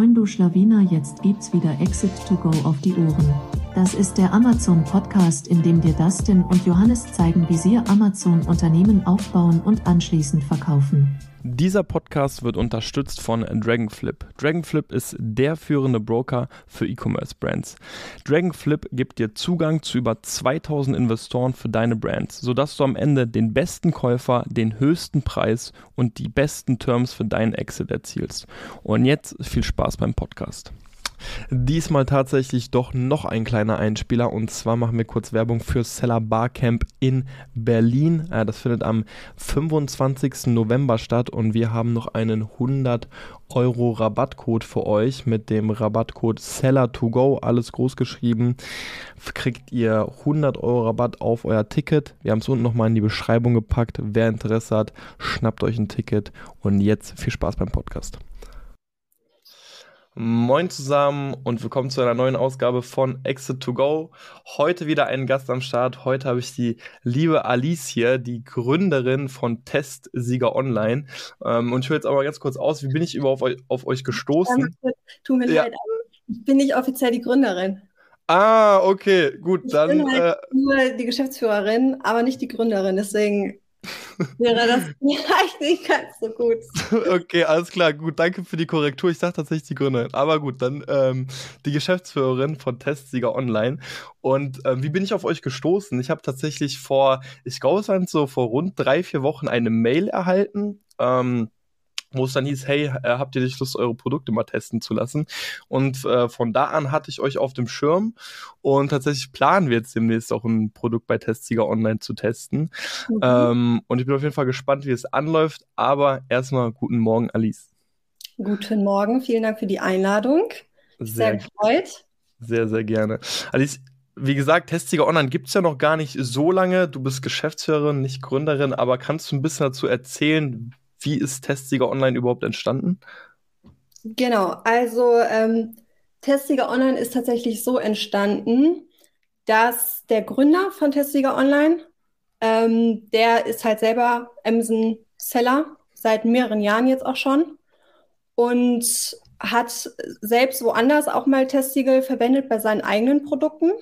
Moin du Schlawiner, jetzt gibt's wieder Exit to Go auf die Ohren. Das ist der Amazon Podcast, in dem dir Dustin und Johannes zeigen, wie sie Amazon Unternehmen aufbauen und anschließend verkaufen. Dieser Podcast wird unterstützt von Dragonflip. Dragonflip ist der führende Broker für E-Commerce-Brands. Dragonflip gibt dir Zugang zu über 2000 Investoren für deine Brands, sodass du am Ende den besten Käufer, den höchsten Preis und die besten Terms für deinen Exit erzielst. Und jetzt viel Spaß beim Podcast. Diesmal tatsächlich doch noch ein kleiner Einspieler und zwar machen wir kurz Werbung für Seller Barcamp in Berlin. Das findet am 25. November statt und wir haben noch einen 100 Euro Rabattcode für euch mit dem Rabattcode Seller2Go, alles groß geschrieben. Kriegt ihr 100 Euro Rabatt auf euer Ticket. Wir haben es unten nochmal in die Beschreibung gepackt. Wer Interesse hat, schnappt euch ein Ticket und jetzt viel Spaß beim Podcast. Moin zusammen und willkommen zu einer neuen Ausgabe von Exit to Go. Heute wieder einen Gast am Start. Heute habe ich die liebe Alice hier, die Gründerin von Testsieger Online. Ähm, und ich höre jetzt aber ganz kurz aus, wie bin ich überhaupt auf euch, auf euch gestoßen? Ja, tut mir ja. leid, ich bin nicht offiziell die Gründerin. Ah, okay, gut, ich dann. Ich bin halt äh, nur die Geschäftsführerin, aber nicht die Gründerin. Deswegen wäre das vielleicht nicht ganz so gut. Okay, alles klar, gut, danke für die Korrektur. Ich sage tatsächlich die Gründerin. Aber gut, dann ähm, die Geschäftsführerin von Testsieger Online. Und ähm, wie bin ich auf euch gestoßen? Ich habe tatsächlich vor, ich glaube, es waren so vor rund drei, vier Wochen eine Mail erhalten. Ähm, wo es dann hieß, hey, äh, habt ihr nicht Lust, eure Produkte mal testen zu lassen? Und äh, von da an hatte ich euch auf dem Schirm und tatsächlich planen wir jetzt demnächst auch ein Produkt bei Testsieger Online zu testen. Mhm. Ähm, und ich bin auf jeden Fall gespannt, wie es anläuft, aber erstmal guten Morgen, Alice. Guten Morgen, vielen Dank für die Einladung. Sehr, sehr gefreut. Sehr, sehr gerne. Alice, wie gesagt, Testsieger Online gibt es ja noch gar nicht so lange. Du bist Geschäftsführerin, nicht Gründerin, aber kannst du ein bisschen dazu erzählen, wie ist Testsieger Online überhaupt entstanden? Genau, also ähm, Testsieger Online ist tatsächlich so entstanden, dass der Gründer von Testsieger Online, ähm, der ist halt selber Amazon Seller seit mehreren Jahren jetzt auch schon und hat selbst woanders auch mal Testsiegel verwendet bei seinen eigenen Produkten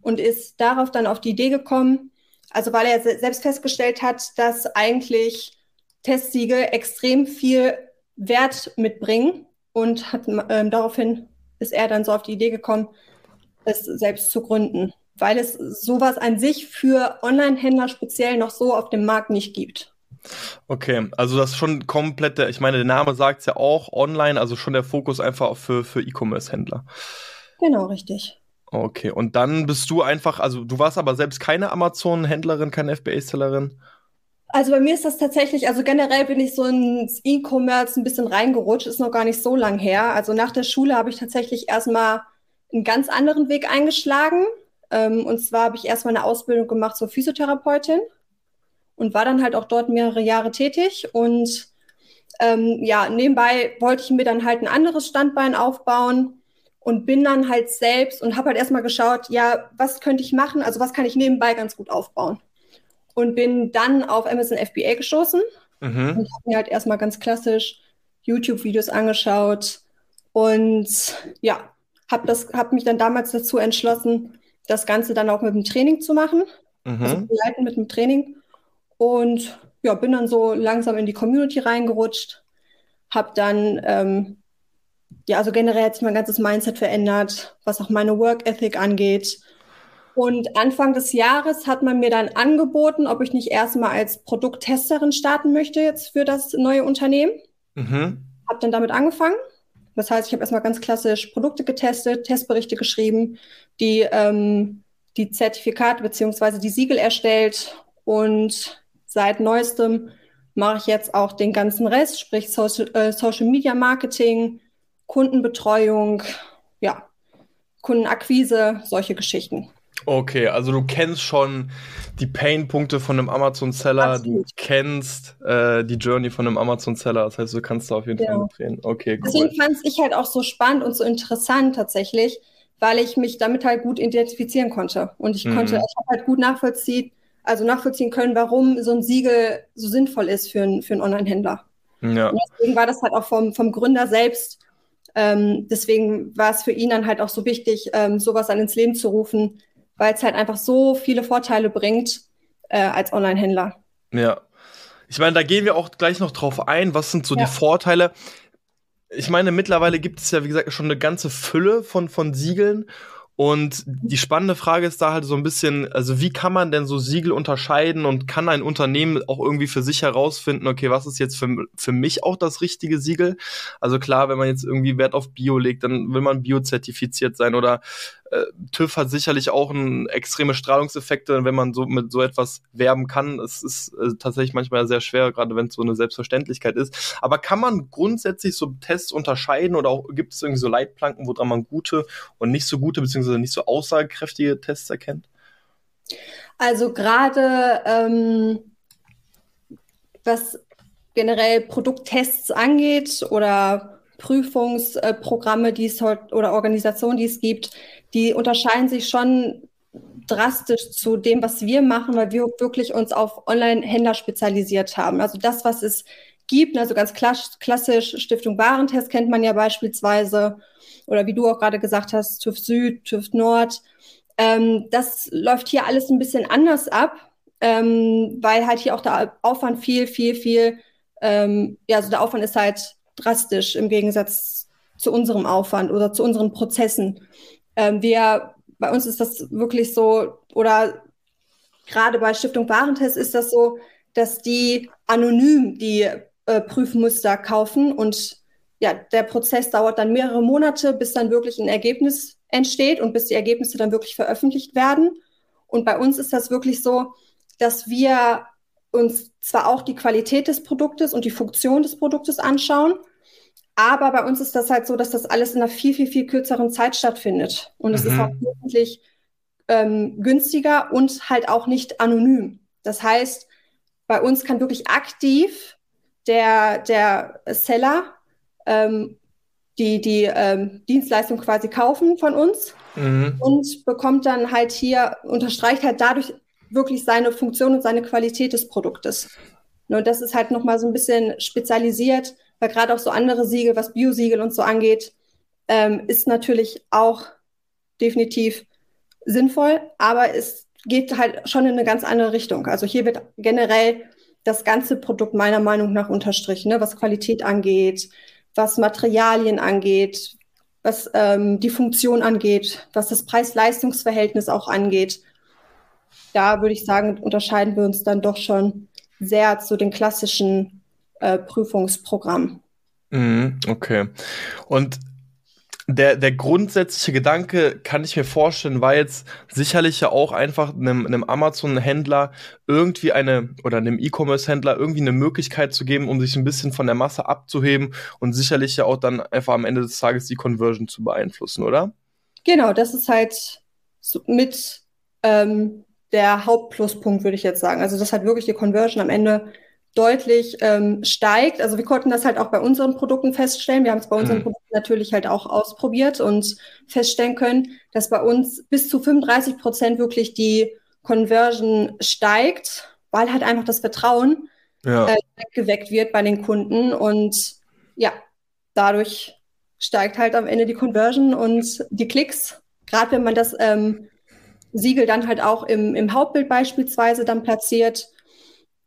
und ist darauf dann auf die Idee gekommen, also weil er selbst festgestellt hat, dass eigentlich Testsiegel extrem viel Wert mitbringen und hat ähm, daraufhin ist er dann so auf die Idee gekommen, es selbst zu gründen, weil es sowas an sich für Online-Händler speziell noch so auf dem Markt nicht gibt. Okay, also das ist schon komplett, ich meine, der Name sagt es ja auch, online, also schon der Fokus einfach für, für E-Commerce-Händler. Genau, richtig. Okay, und dann bist du einfach, also du warst aber selbst keine Amazon-Händlerin, keine FBA-Sellerin? Also bei mir ist das tatsächlich, also generell bin ich so ins E-Commerce ein bisschen reingerutscht, ist noch gar nicht so lang her. Also nach der Schule habe ich tatsächlich erstmal einen ganz anderen Weg eingeschlagen. Ähm, und zwar habe ich erstmal eine Ausbildung gemacht zur Physiotherapeutin und war dann halt auch dort mehrere Jahre tätig. Und ähm, ja, nebenbei wollte ich mir dann halt ein anderes Standbein aufbauen und bin dann halt selbst und habe halt erstmal geschaut, ja, was könnte ich machen? Also was kann ich nebenbei ganz gut aufbauen? Und bin dann auf Amazon FBA gestoßen mhm. und habe mir halt erstmal ganz klassisch YouTube-Videos angeschaut und ja, habe hab mich dann damals dazu entschlossen, das Ganze dann auch mit dem Training zu machen, mhm. also begleiten mit dem Training und ja, bin dann so langsam in die Community reingerutscht, habe dann ähm, ja, also generell hat sich mein ganzes Mindset verändert, was auch meine Work Ethic angeht und Anfang des Jahres hat man mir dann angeboten, ob ich nicht erstmal als Produkttesterin starten möchte jetzt für das neue Unternehmen. Mhm. Habe dann damit angefangen. Das heißt, ich habe erstmal ganz klassisch Produkte getestet, Testberichte geschrieben, die, ähm, die Zertifikate bzw. die Siegel erstellt und seit neuestem mache ich jetzt auch den ganzen Rest, sprich Social, äh, Social Media Marketing, Kundenbetreuung, ja, Kundenakquise, solche Geschichten. Okay, also du kennst schon die Pain-Punkte von einem Amazon-Seller, du kennst äh, die Journey von einem Amazon-Seller, das heißt, du kannst da auf jeden ja. Fall mitreden. Okay, cool. Deswegen fand ich halt auch so spannend und so interessant tatsächlich, weil ich mich damit halt gut identifizieren konnte. Und ich mhm. konnte, ich habe halt gut nachvollziehen, also nachvollziehen können, warum so ein Siegel so sinnvoll ist für, ein, für einen Online-Händler. Ja. Und deswegen war das halt auch vom, vom Gründer selbst Ähm, deswegen war es für ihn dann halt auch so wichtig, ähm, sowas dann ins Leben zu rufen, weil es halt einfach so viele Vorteile bringt äh, als Online-Händler. Ja. Ich meine, da gehen wir auch gleich noch drauf ein. Was sind so ja. die Vorteile? Ich meine, mittlerweile gibt es ja, wie gesagt, schon eine ganze Fülle von, von Siegeln. Und die spannende Frage ist da halt so ein bisschen, also wie kann man denn so Siegel unterscheiden und kann ein Unternehmen auch irgendwie für sich herausfinden, okay, was ist jetzt für, für mich auch das richtige Siegel? Also klar, wenn man jetzt irgendwie Wert auf Bio legt, dann will man biozertifiziert sein oder äh, TÜV hat sicherlich auch einen extreme Strahlungseffekte, wenn man so mit so etwas werben kann. Es ist äh, tatsächlich manchmal sehr schwer, gerade wenn es so eine Selbstverständlichkeit ist. Aber kann man grundsätzlich so Tests unterscheiden oder auch gibt es irgendwie so Leitplanken, woran man gute und nicht so gute beziehungsweise nicht so aussagekräftige Tests erkennt? Also gerade ähm, was generell Produkttests angeht oder Prüfungsprogramme, die es oder Organisationen, die es gibt, die unterscheiden sich schon drastisch zu dem, was wir machen, weil wir wirklich uns auf Online-Händler spezialisiert haben. Also das, was es gibt, also ganz klassisch Stiftung Warentest kennt man ja beispielsweise, oder wie du auch gerade gesagt hast, TÜV Süd, TÜV Nord. Ähm, das läuft hier alles ein bisschen anders ab, ähm, weil halt hier auch der Aufwand viel, viel, viel, ähm, ja, also der Aufwand ist halt drastisch im Gegensatz zu unserem Aufwand oder zu unseren Prozessen. Ähm, wir, bei uns ist das wirklich so, oder gerade bei Stiftung Warentest ist das so, dass die anonym die äh, Prüfmuster kaufen und ja, der Prozess dauert dann mehrere Monate, bis dann wirklich ein Ergebnis entsteht und bis die Ergebnisse dann wirklich veröffentlicht werden. Und bei uns ist das wirklich so, dass wir uns zwar auch die Qualität des Produktes und die Funktion des Produktes anschauen, aber bei uns ist das halt so, dass das alles in einer viel, viel, viel kürzeren Zeit stattfindet. Und es mhm. ist auch wesentlich ähm, günstiger und halt auch nicht anonym. Das heißt, bei uns kann wirklich aktiv der, der Seller ähm, die, die ähm, Dienstleistung quasi kaufen von uns mhm. und bekommt dann halt hier, unterstreicht halt dadurch wirklich seine Funktion und seine Qualität des Produktes. Und das ist halt nochmal so ein bisschen spezialisiert weil gerade auch so andere Siegel, was Biosiegel und so angeht, ähm, ist natürlich auch definitiv sinnvoll, aber es geht halt schon in eine ganz andere Richtung. Also hier wird generell das ganze Produkt meiner Meinung nach unterstrichen, ne? was Qualität angeht, was Materialien angeht, was ähm, die Funktion angeht, was das Preis-Leistungs-Verhältnis auch angeht. Da würde ich sagen, unterscheiden wir uns dann doch schon sehr zu den klassischen äh, Prüfungsprogramm. Mhm, okay. Und der, der grundsätzliche Gedanke, kann ich mir vorstellen, war jetzt sicherlich ja auch einfach einem, einem Amazon-Händler irgendwie eine oder einem E-Commerce-Händler irgendwie eine Möglichkeit zu geben, um sich ein bisschen von der Masse abzuheben und sicherlich ja auch dann einfach am Ende des Tages die Conversion zu beeinflussen, oder? Genau, das ist halt mit ähm, der Hauptpluspunkt, würde ich jetzt sagen. Also, das hat wirklich die Conversion am Ende deutlich ähm, steigt. Also wir konnten das halt auch bei unseren Produkten feststellen. Wir haben es bei unseren mhm. Produkten natürlich halt auch ausprobiert und feststellen können, dass bei uns bis zu 35 Prozent wirklich die Conversion steigt, weil halt einfach das Vertrauen ja. äh, geweckt wird bei den Kunden und ja, dadurch steigt halt am Ende die Conversion und die Klicks. Gerade wenn man das ähm, Siegel dann halt auch im, im Hauptbild beispielsweise dann platziert,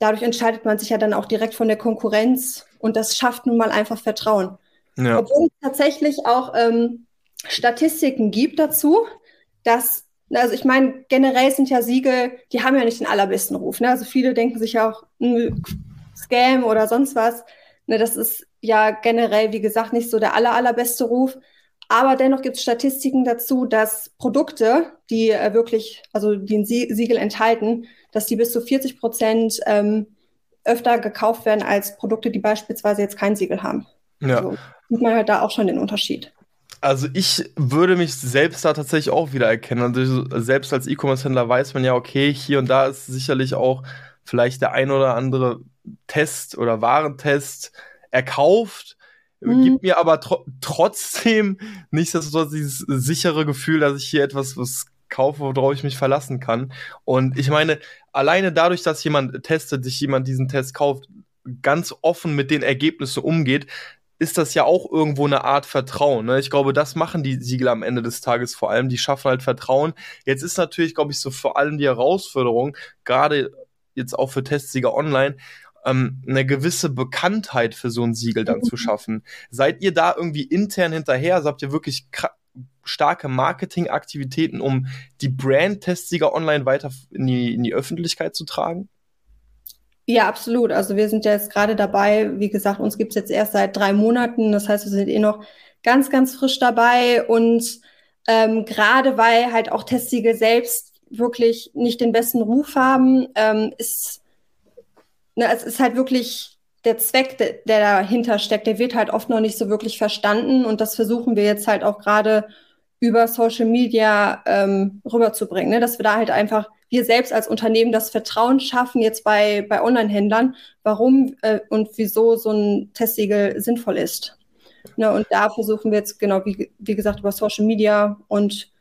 dadurch entscheidet man sich ja dann auch direkt von der Konkurrenz und das schafft nun mal einfach Vertrauen. Ja. Obwohl es tatsächlich auch ähm, Statistiken gibt dazu, dass, also ich meine, generell sind ja Siegel, die haben ja nicht den allerbesten Ruf. Ne? Also viele denken sich ja auch, hm, Scam oder sonst was. Ne, das ist ja generell, wie gesagt, nicht so der aller, allerbeste Ruf. Aber dennoch gibt es Statistiken dazu, dass Produkte, die äh, wirklich, also die ein Siegel enthalten, dass die bis zu 40 Prozent ähm, öfter gekauft werden als Produkte, die beispielsweise jetzt kein Siegel haben. Ja. Also sieht man halt da auch schon den Unterschied. Also ich würde mich selbst da tatsächlich auch wieder erkennen. Also selbst als E-Commerce-Händler weiß man ja, okay, hier und da ist sicherlich auch vielleicht der ein oder andere Test oder Warentest erkauft mhm. gibt mir aber tro trotzdem nicht das, dieses sichere Gefühl, dass ich hier etwas was kaufe, worauf ich mich verlassen kann. Und ich meine, alleine dadurch, dass jemand testet, sich jemand diesen Test kauft, ganz offen mit den Ergebnissen umgeht, ist das ja auch irgendwo eine Art Vertrauen. Ne? Ich glaube, das machen die Siegel am Ende des Tages vor allem. Die schaffen halt Vertrauen. Jetzt ist natürlich, glaube ich, so vor allem die Herausforderung, gerade jetzt auch für Testsieger online, ähm, eine gewisse Bekanntheit für so ein Siegel dann mhm. zu schaffen. Seid ihr da irgendwie intern hinterher? Also habt ihr wirklich starke Marketingaktivitäten, um die Brand-Testsieger online weiter in die, in die Öffentlichkeit zu tragen? Ja, absolut. Also wir sind ja jetzt gerade dabei, wie gesagt, uns gibt es jetzt erst seit drei Monaten. Das heißt, wir sind eh noch ganz, ganz frisch dabei. Und ähm, gerade weil halt auch Testsiegel selbst wirklich nicht den besten Ruf haben, ähm, ist ne, es ist halt wirklich der Zweck, der, dahinter steckt, der wird halt oft noch nicht so wirklich verstanden. Und das versuchen wir jetzt halt auch gerade über Social Media ähm, rüberzubringen, ne? dass wir da halt einfach wir selbst als Unternehmen das Vertrauen schaffen jetzt bei, bei Online-Händlern, warum äh, und wieso so ein Testsiegel sinnvoll ist. Ne, und da versuchen wir jetzt, genau, wie, wie gesagt, über Social Media und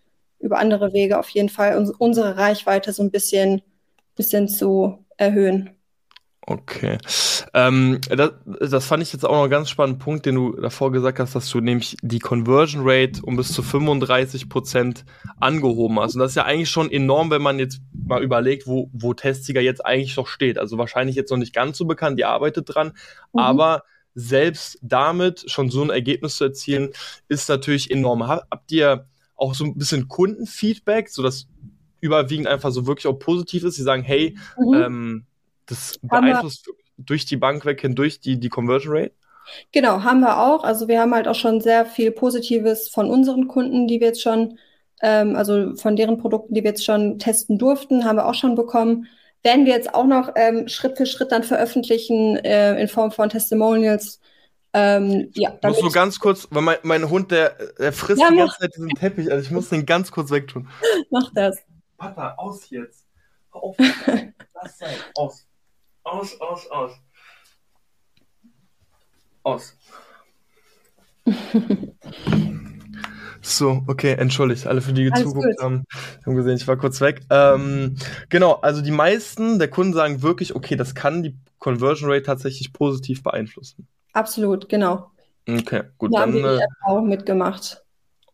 über andere Wege auf jeden Fall uns, unsere Reichweite so ein bisschen, bisschen zu erhöhen. Okay. Ähm, das, das fand ich jetzt auch noch einen ganz spannenden Punkt, den du davor gesagt hast, dass du nämlich die Conversion Rate um bis zu 35 Prozent angehoben hast. Und das ist ja eigentlich schon enorm, wenn man jetzt mal überlegt, wo, wo Testsieger jetzt eigentlich noch steht. Also wahrscheinlich jetzt noch nicht ganz so bekannt, die arbeitet dran, mhm. aber selbst damit schon so ein Ergebnis zu erzielen, ist natürlich enorm. Habt ihr auch so ein bisschen Kundenfeedback, so dass überwiegend einfach so wirklich auch positiv ist? Sie sagen, hey, mhm. ähm, das beeinflusst durch die Bank weg hindurch die, die Conversion Rate? Genau, haben wir auch. Also wir haben halt auch schon sehr viel Positives von unseren Kunden, die wir jetzt schon, ähm, also von deren Produkten, die wir jetzt schon testen durften, haben wir auch schon bekommen. Werden wir jetzt auch noch ähm, Schritt für Schritt dann veröffentlichen äh, in Form von Testimonials. Ähm, ja, ich muss nur ganz kurz, weil mein, mein Hund, der, der frisst ja, die ganze Zeit diesen Teppich, also ich muss den ganz kurz wegtun. Mach das. Papa, aus jetzt. Hör auf. Lass sein. Aus. Aus, aus, aus. Aus. So, okay, entschuldigt, alle für die gezuguckt haben, haben gesehen, ich war kurz weg. Ähm, genau, also die meisten der Kunden sagen wirklich, okay, das kann die Conversion Rate tatsächlich positiv beeinflussen. Absolut, genau. Okay, gut. Da dann, haben wir die Erfahrung mitgemacht.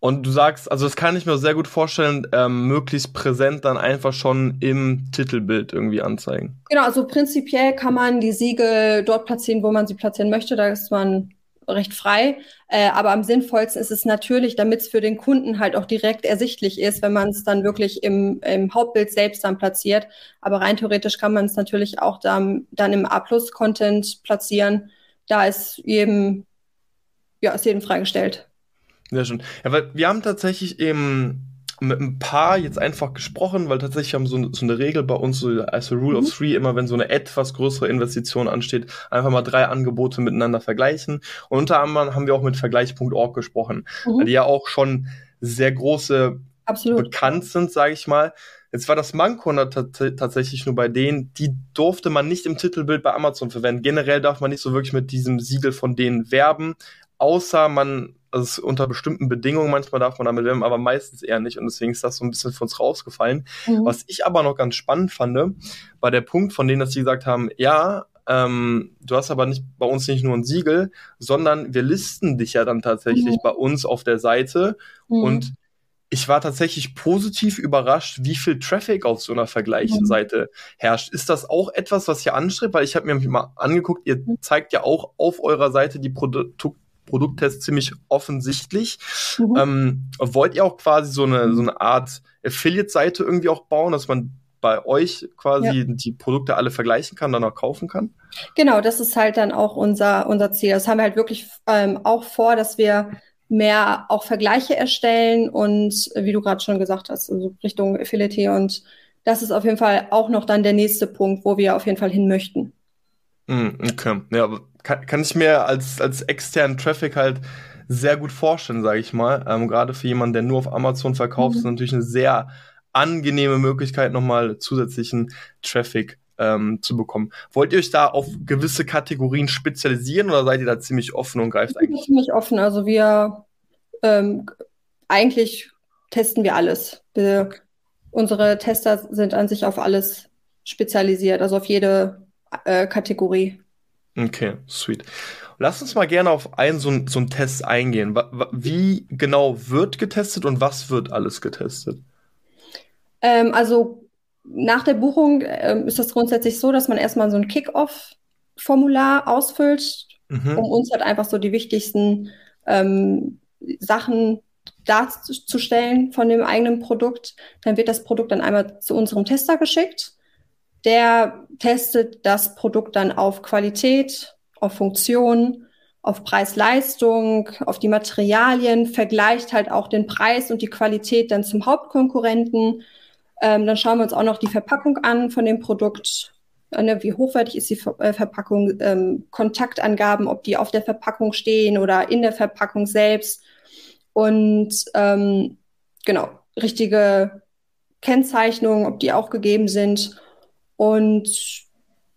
Und du sagst, also das kann ich mir sehr gut vorstellen, ähm, möglichst präsent dann einfach schon im Titelbild irgendwie anzeigen. Genau, also prinzipiell kann man die Siegel dort platzieren, wo man sie platzieren möchte. Da ist man recht frei. Äh, aber am sinnvollsten ist es natürlich, damit es für den Kunden halt auch direkt ersichtlich ist, wenn man es dann wirklich im, im Hauptbild selbst dann platziert. Aber rein theoretisch kann man es natürlich auch dann, dann im A-Plus-Content platzieren. Da ist jedem, ja, ist jedem freigestellt. Ja, schon. Ja, weil wir haben tatsächlich eben mit ein paar jetzt einfach gesprochen, weil tatsächlich haben so, so eine Regel bei uns, so als Rule mhm. of Three, immer wenn so eine etwas größere Investition ansteht, einfach mal drei Angebote miteinander vergleichen. Und unter anderem haben wir auch mit Vergleich.org gesprochen, mhm. weil die ja auch schon sehr große Absolut. bekannt sind, sage ich mal. Jetzt war das Manko tatsächlich nur bei denen, die durfte man nicht im Titelbild bei Amazon verwenden. Generell darf man nicht so wirklich mit diesem Siegel von denen werben, außer man also unter bestimmten Bedingungen, manchmal darf man damit werben, aber meistens eher nicht. Und deswegen ist das so ein bisschen für uns rausgefallen. Mhm. Was ich aber noch ganz spannend fand, war der Punkt, von denen, dass sie gesagt haben, ja, ähm, du hast aber nicht bei uns nicht nur ein Siegel, sondern wir listen dich ja dann tatsächlich mhm. bei uns auf der Seite. Mhm. Und ich war tatsächlich positiv überrascht, wie viel Traffic auf so einer Vergleichsseite mhm. herrscht. Ist das auch etwas, was ihr anstrebt? Weil ich habe mir mal angeguckt, ihr mhm. zeigt ja auch auf eurer Seite die Produkt Produkttest ziemlich offensichtlich. Mhm. Ähm, wollt ihr auch quasi so eine, so eine Art Affiliate-Seite irgendwie auch bauen, dass man bei euch quasi ja. die Produkte alle vergleichen kann, dann auch kaufen kann? Genau, das ist halt dann auch unser, unser Ziel. Das haben wir halt wirklich ähm, auch vor, dass wir mehr auch Vergleiche erstellen und wie du gerade schon gesagt hast, also Richtung Affiliate und das ist auf jeden Fall auch noch dann der nächste Punkt, wo wir auf jeden Fall hin möchten. Hm, okay, ja, kann, kann ich mir als, als externen Traffic halt sehr gut vorstellen, sage ich mal. Ähm, Gerade für jemanden, der nur auf Amazon verkauft, mhm. ist natürlich eine sehr angenehme Möglichkeit, nochmal zusätzlichen Traffic ähm, zu bekommen. Wollt ihr euch da auf gewisse Kategorien spezialisieren oder seid ihr da ziemlich offen und greift eigentlich? Ziemlich offen. Also wir ähm, eigentlich testen wir alles. Wir, unsere Tester sind an sich auf alles spezialisiert, also auf jede äh, Kategorie. Okay, sweet. Lass uns mal gerne auf einen so, so einen Test eingehen. Wie genau wird getestet und was wird alles getestet? Ähm, also nach der Buchung ähm, ist das grundsätzlich so, dass man erstmal so ein Kick-Off-Formular ausfüllt, mhm. um uns halt einfach so die wichtigsten ähm, Sachen darzustellen von dem eigenen Produkt. Dann wird das Produkt dann einmal zu unserem Tester geschickt. Der testet das Produkt dann auf Qualität, auf Funktion, auf Preis-Leistung, auf die Materialien, vergleicht halt auch den Preis und die Qualität dann zum Hauptkonkurrenten. Ähm, dann schauen wir uns auch noch die Verpackung an von dem Produkt. Ne, wie hochwertig ist die äh, Verpackung? Ähm, Kontaktangaben, ob die auf der Verpackung stehen oder in der Verpackung selbst. Und ähm, genau, richtige Kennzeichnungen, ob die auch gegeben sind. Und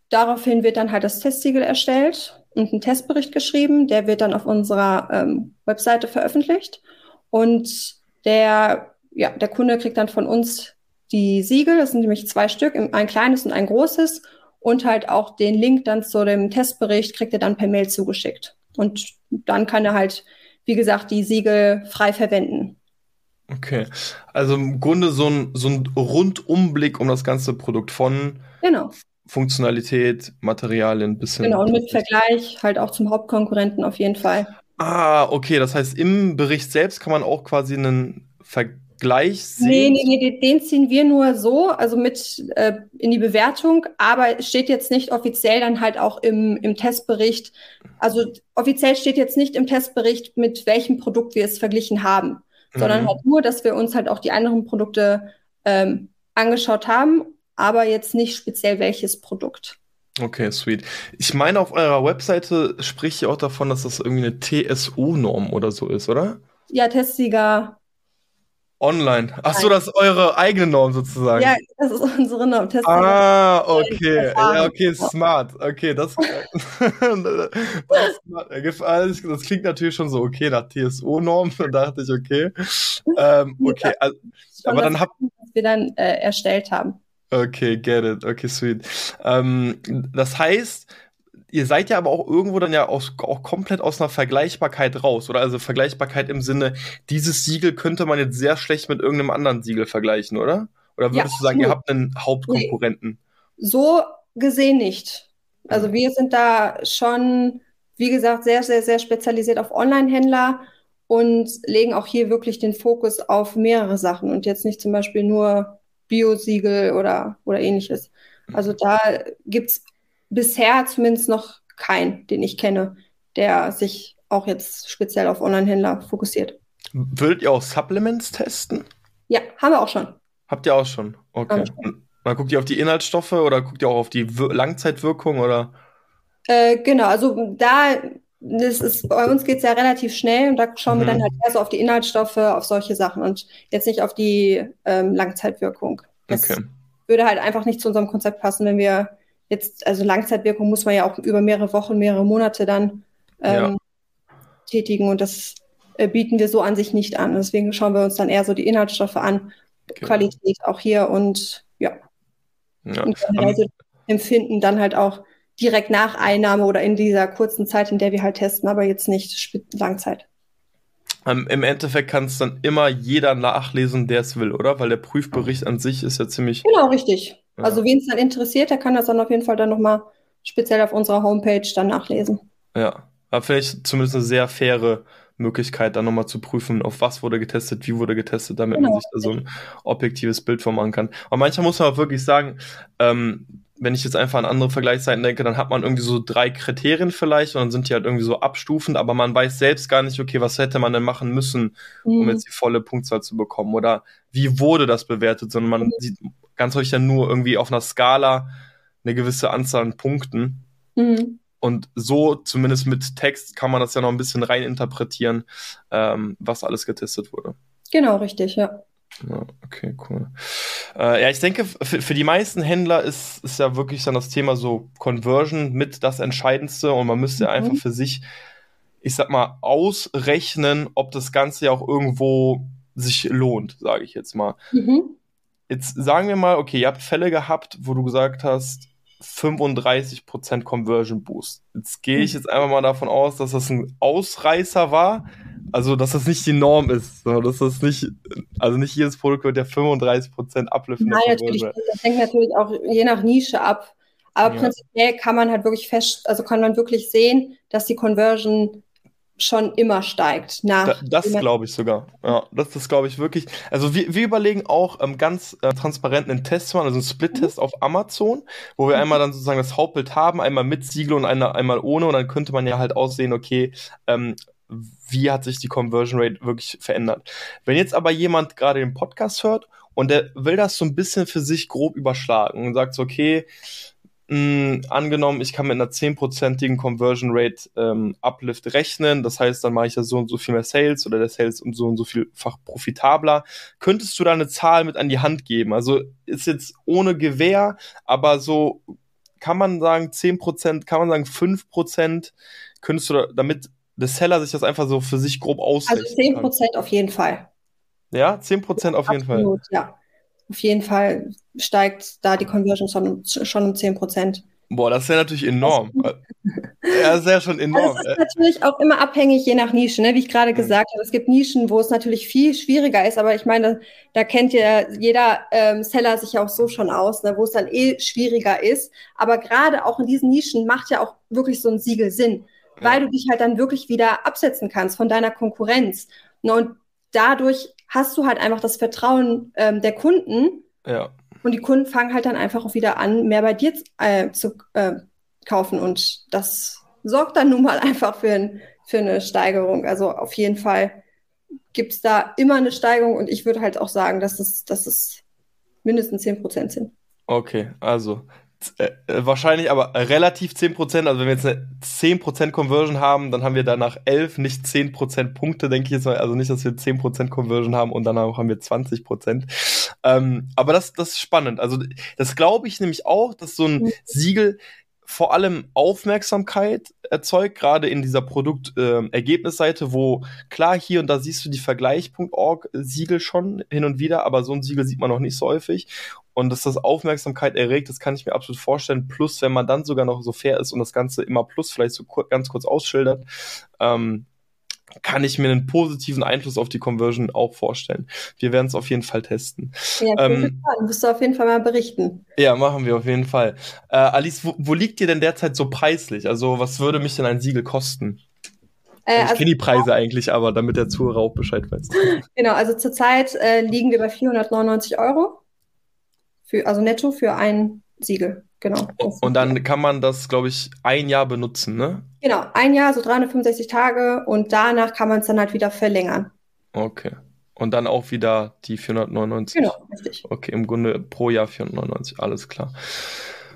daraufhin wird dann halt das Testsiegel erstellt und ein Testbericht geschrieben. Der wird dann auf unserer ähm, Webseite veröffentlicht. Und der, ja, der Kunde kriegt dann von uns die Siegel, das sind nämlich zwei Stück, ein kleines und ein großes. Und halt auch den Link dann zu dem Testbericht kriegt er dann per Mail zugeschickt. Und dann kann er halt, wie gesagt, die Siegel frei verwenden. Okay, also im Grunde so ein, so ein Rundumblick um das ganze Produkt von genau. Funktionalität, Materialien bis hin. Genau, und mit Vergleich halt auch zum Hauptkonkurrenten auf jeden Fall. Ah, okay, das heißt, im Bericht selbst kann man auch quasi einen Vergleich sehen? Nee, nee, nee, den ziehen wir nur so, also mit äh, in die Bewertung, aber es steht jetzt nicht offiziell dann halt auch im, im Testbericht. Also offiziell steht jetzt nicht im Testbericht, mit welchem Produkt wir es verglichen haben, mhm. sondern halt nur, dass wir uns halt auch die anderen Produkte ähm, angeschaut haben, aber jetzt nicht speziell welches Produkt. Okay, sweet. Ich meine, auf eurer Webseite spricht ihr auch davon, dass das irgendwie eine TSO-Norm oder so ist, oder? Ja, Testsieger Online. Ach so, das ist eure eigene Norm sozusagen. Ja, das ist unsere Norm. Test ah, okay. Ja, okay, smart. Okay, das, das, das, klingt natürlich schon so okay nach TSO-Norm. Da dachte ich, okay. Ähm, okay, also, aber dann habt was wir dann äh, erstellt haben. Okay, get it. Okay, sweet. Ähm, das heißt, ihr seid ja aber auch irgendwo dann ja aus, auch komplett aus einer Vergleichbarkeit raus, oder? Also Vergleichbarkeit im Sinne, dieses Siegel könnte man jetzt sehr schlecht mit irgendeinem anderen Siegel vergleichen, oder? Oder würdest ja, du sagen, ihr habt einen Hauptkonkurrenten? Nee, so gesehen nicht. Also mhm. wir sind da schon, wie gesagt, sehr, sehr, sehr spezialisiert auf Online-Händler und legen auch hier wirklich den Fokus auf mehrere Sachen und jetzt nicht zum Beispiel nur Bio-Siegel oder, oder ähnliches. Also da gibt's bisher zumindest noch keinen, den ich kenne, der sich auch jetzt speziell auf Online-Händler fokussiert. Würdet ihr auch Supplements testen? Ja, haben wir auch schon. Habt ihr auch schon? Okay. Schon. Dann guckt ihr auf die Inhaltsstoffe oder guckt ihr auch auf die Wir Langzeitwirkung oder? Äh, genau, also da, das ist, bei uns geht es ja relativ schnell und da schauen mhm. wir dann mhm. halt eher so auf die Inhaltsstoffe, auf solche Sachen und jetzt nicht auf die ähm, Langzeitwirkung. Das okay. würde halt einfach nicht zu unserem Konzept passen, wenn wir jetzt, also Langzeitwirkung muss man ja auch über mehrere Wochen, mehrere Monate dann ähm, ja. tätigen und das äh, bieten wir so an sich nicht an. Deswegen schauen wir uns dann eher so die Inhaltsstoffe an, okay. Qualität auch hier und ja. ja. Und also empfinden dann halt auch direkt nach Einnahme oder in dieser kurzen Zeit, in der wir halt testen, aber jetzt nicht Langzeit. Ähm, Im Endeffekt kann es dann immer jeder nachlesen, der es will, oder? Weil der Prüfbericht an sich ist ja ziemlich. Genau, richtig. Ja. Also wen es dann interessiert, der kann das dann auf jeden Fall dann nochmal speziell auf unserer Homepage dann nachlesen. Ja, aber vielleicht zumindest eine sehr faire Möglichkeit, dann nochmal zu prüfen, auf was wurde getestet, wie wurde getestet, damit genau. man sich da so ein objektives Bild von machen kann. Aber manchmal muss man auch wirklich sagen, ähm, wenn ich jetzt einfach an andere Vergleichsseiten denke, dann hat man irgendwie so drei Kriterien vielleicht und dann sind die halt irgendwie so abstufend, aber man weiß selbst gar nicht, okay, was hätte man denn machen müssen, mhm. um jetzt die volle Punktzahl zu bekommen oder wie wurde das bewertet, sondern man mhm. sieht ganz häufig dann nur irgendwie auf einer Skala eine gewisse Anzahl an Punkten. Mhm. Und so, zumindest mit Text, kann man das ja noch ein bisschen rein interpretieren, ähm, was alles getestet wurde. Genau, richtig, ja. Ja, okay, cool. Äh, ja, ich denke, für, die meisten Händler ist, ist ja wirklich dann das Thema so Conversion mit das Entscheidendste und man müsste mhm. einfach für sich, ich sag mal, ausrechnen, ob das Ganze ja auch irgendwo sich lohnt, sage ich jetzt mal. Mhm. Jetzt sagen wir mal, okay, ihr habt Fälle gehabt, wo du gesagt hast, 35% Conversion Boost. Jetzt gehe ich hm. jetzt einfach mal davon aus, dass das ein Ausreißer war. Also, dass das nicht die Norm ist, dass das nicht, also nicht jedes Produkt wird ja 35% Uplift. Nein, natürlich. Das hängt natürlich auch je nach Nische ab. Aber ja. prinzipiell kann man halt wirklich fest, also kann man wirklich sehen, dass die Conversion schon immer steigt. Nach da, das glaube ich sogar. Ja, das, das glaube ich wirklich. Also wir, wir überlegen auch ähm, ganz äh, transparent einen Test zu machen, also einen Split-Test mhm. auf Amazon, wo wir mhm. einmal dann sozusagen das Hauptbild haben, einmal mit Siegel und eine, einmal ohne und dann könnte man ja halt aussehen, okay, ähm, wie hat sich die Conversion Rate wirklich verändert. Wenn jetzt aber jemand gerade den Podcast hört und der will das so ein bisschen für sich grob überschlagen und sagt so, okay, mh, hm, angenommen, ich kann mit einer zehnprozentigen Conversion Rate ähm, Uplift rechnen, das heißt, dann mache ich ja so und so viel mehr Sales oder der Sales um so und so vielfach profitabler. Könntest du da eine Zahl mit an die Hand geben? Also ist jetzt ohne Gewähr, aber so kann man sagen 10%, kann man sagen 5%, könntest du da, damit der Seller sich das einfach so für sich grob ausrechnen Also 10% kann. auf jeden Fall. Ja, 10% auf jeden Absolut, Fall. Ja auf jeden Fall steigt da die Conversion schon, schon um 10 Prozent. Boah, das ist ja natürlich enorm. ja, das ist ja schon enorm. Also das ist natürlich auch immer abhängig, je nach Nische, ne? wie ich gerade mhm. gesagt habe. Es gibt Nischen, wo es natürlich viel schwieriger ist, aber ich meine, da, kennt ja jeder ähm, Seller sich ja auch so schon aus, ne? wo es dann eh schwieriger ist. Aber gerade auch in diesen Nischen macht ja auch wirklich so ein Siegel Sinn. Weil du dich halt dann wirklich wieder absetzen kannst von deiner Konkurrenz. Ne? Und dadurch hast du halt einfach das Vertrauen ähm, der Kunden. Ja. Und die Kunden fangen halt dann einfach auch wieder an, mehr bei dir äh, zu äh, kaufen. Und das sorgt dann nun mal einfach für, ein, für eine Steigerung. Also auf jeden Fall gibt es da immer eine Steigerung. Und ich würde halt auch sagen, dass es, dass es mindestens 10 Prozent sind. Okay, also äh, äh, wahrscheinlich aber relativ 10%. Also wenn wir jetzt eine 10% Conversion haben, dann haben wir danach 11, nicht 10% Punkte, denke ich jetzt mal. Also nicht, dass wir 10% Conversion haben und danach haben wir 20%. Ähm, aber das, das ist spannend. Also das glaube ich nämlich auch, dass so ein mhm. Siegel vor allem Aufmerksamkeit erzeugt, gerade in dieser Produktergebnisseite, äh, wo klar hier und da siehst du die Vergleich.org Siegel schon hin und wieder, aber so ein Siegel sieht man noch nicht so häufig. Und dass das Aufmerksamkeit erregt, das kann ich mir absolut vorstellen. Plus, wenn man dann sogar noch so fair ist und das Ganze immer plus vielleicht so kur ganz kurz ausschildert, ähm, kann ich mir einen positiven Einfluss auf die Conversion auch vorstellen. Wir werden es auf jeden Fall testen. Ja, ähm, wirst du auf jeden Fall mal berichten. Ja, machen wir auf jeden Fall. Äh, Alice, wo, wo liegt ihr denn derzeit so preislich? Also, was würde mich denn ein Siegel kosten? Äh, also ich also, kenne die Preise eigentlich, aber damit der Zuhörer auch Bescheid weiß. Genau, also zurzeit äh, liegen wir bei 499 Euro. Für, also netto für ein Siegel. Genau. Und dann kann man das, glaube ich, ein Jahr benutzen, ne? Genau, ein Jahr, so 365 Tage und danach kann man es dann halt wieder verlängern. Okay. Und dann auch wieder die 499. Genau, richtig. Okay, im Grunde pro Jahr 499, alles klar.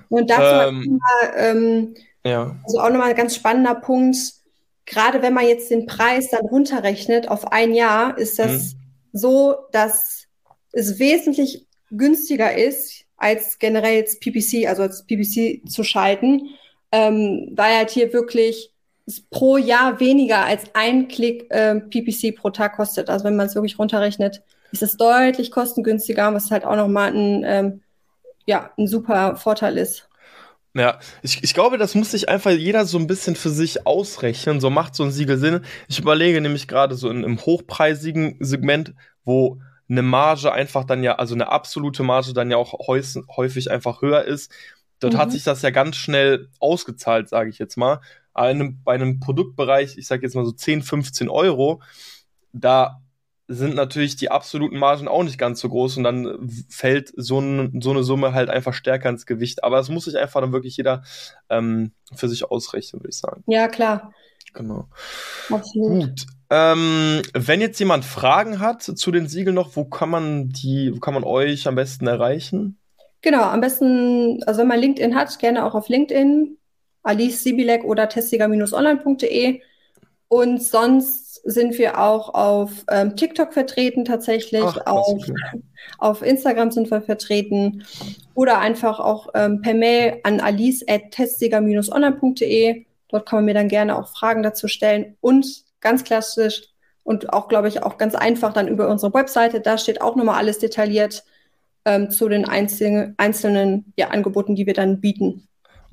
Und dazu ähm, mal, ähm, ja. also auch nochmal ein ganz spannender Punkt. Gerade wenn man jetzt den Preis dann runterrechnet auf ein Jahr, ist das mhm. so, dass es wesentlich günstiger ist, als generell jetzt PPC, also als PPC zu schalten, ähm, weil halt hier wirklich pro Jahr weniger als ein Klick äh, PPC pro Tag kostet. Also wenn man es wirklich runterrechnet, ist es deutlich kostengünstiger, was halt auch nochmal ein, ähm, ja, ein super Vorteil ist. Ja, ich, ich glaube, das muss sich einfach jeder so ein bisschen für sich ausrechnen. So macht so ein Siegel Sinn. Ich überlege nämlich gerade so in, im hochpreisigen Segment, wo eine Marge einfach dann ja, also eine absolute Marge dann ja auch häufig einfach höher ist. Dort mhm. hat sich das ja ganz schnell ausgezahlt, sage ich jetzt mal. Einem, bei einem Produktbereich, ich sage jetzt mal so 10, 15 Euro, da sind natürlich die absoluten Margen auch nicht ganz so groß und dann fällt so, ein, so eine Summe halt einfach stärker ins Gewicht. Aber es muss sich einfach dann wirklich jeder ähm, für sich ausrechnen, würde ich sagen. Ja, klar. Genau. Absolut. Gut. Ähm, wenn jetzt jemand Fragen hat zu den Siegeln noch, wo kann man die, wo kann man euch am besten erreichen? Genau, am besten, also wenn man LinkedIn hat, gerne auch auf LinkedIn, Alice Sibilek oder testiger-online.de. Und sonst sind wir auch auf ähm, TikTok vertreten tatsächlich, Ach, auf, okay. auf Instagram sind wir vertreten oder einfach auch ähm, per Mail an alice.testiger-online.de. Dort kann man mir dann gerne auch Fragen dazu stellen und ganz klassisch und auch, glaube ich, auch ganz einfach dann über unsere Webseite. Da steht auch nochmal alles detailliert ähm, zu den einzelnen, einzelnen ja, Angeboten, die wir dann bieten.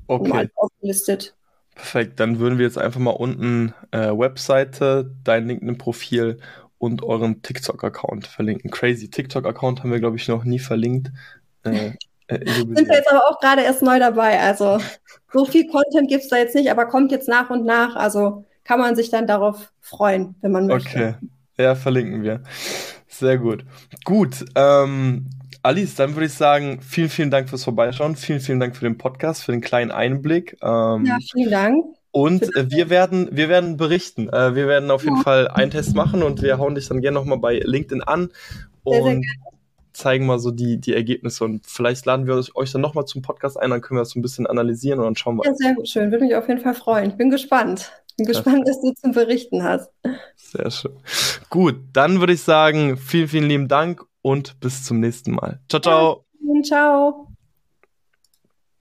Okay. aufgelistet. Perfekt, dann würden wir jetzt einfach mal unten äh, Webseite, dein LinkedIn-Profil und euren TikTok-Account verlinken. Crazy, TikTok-Account haben wir, glaube ich, noch nie verlinkt. Äh, äh, sind wir jetzt aber auch gerade erst neu dabei. Also so viel Content gibt es da jetzt nicht, aber kommt jetzt nach und nach. Also kann man sich dann darauf freuen, wenn man möchte. Okay, ja, verlinken wir. Sehr gut. Gut, ähm, Alice, dann würde ich sagen, vielen, vielen Dank fürs Vorbeischauen. Vielen, vielen Dank für den Podcast, für den kleinen Einblick. Ähm, ja, vielen Dank. Und äh, wir werden, wir werden berichten. Äh, wir werden auf jeden ja. Fall einen Test machen und wir hauen dich dann gerne nochmal bei LinkedIn an und sehr, sehr zeigen mal so die, die Ergebnisse. Und vielleicht laden wir euch dann nochmal zum Podcast ein, dann können wir das so ein bisschen analysieren und dann schauen wir. Ja, sehr schön. Würde mich auf jeden Fall freuen. Ich bin gespannt. Bin gespannt, was du zum Berichten hast. Sehr schön. Gut, dann würde ich sagen, vielen, vielen lieben Dank und bis zum nächsten Mal. Ciao, ciao. Ja, ciao.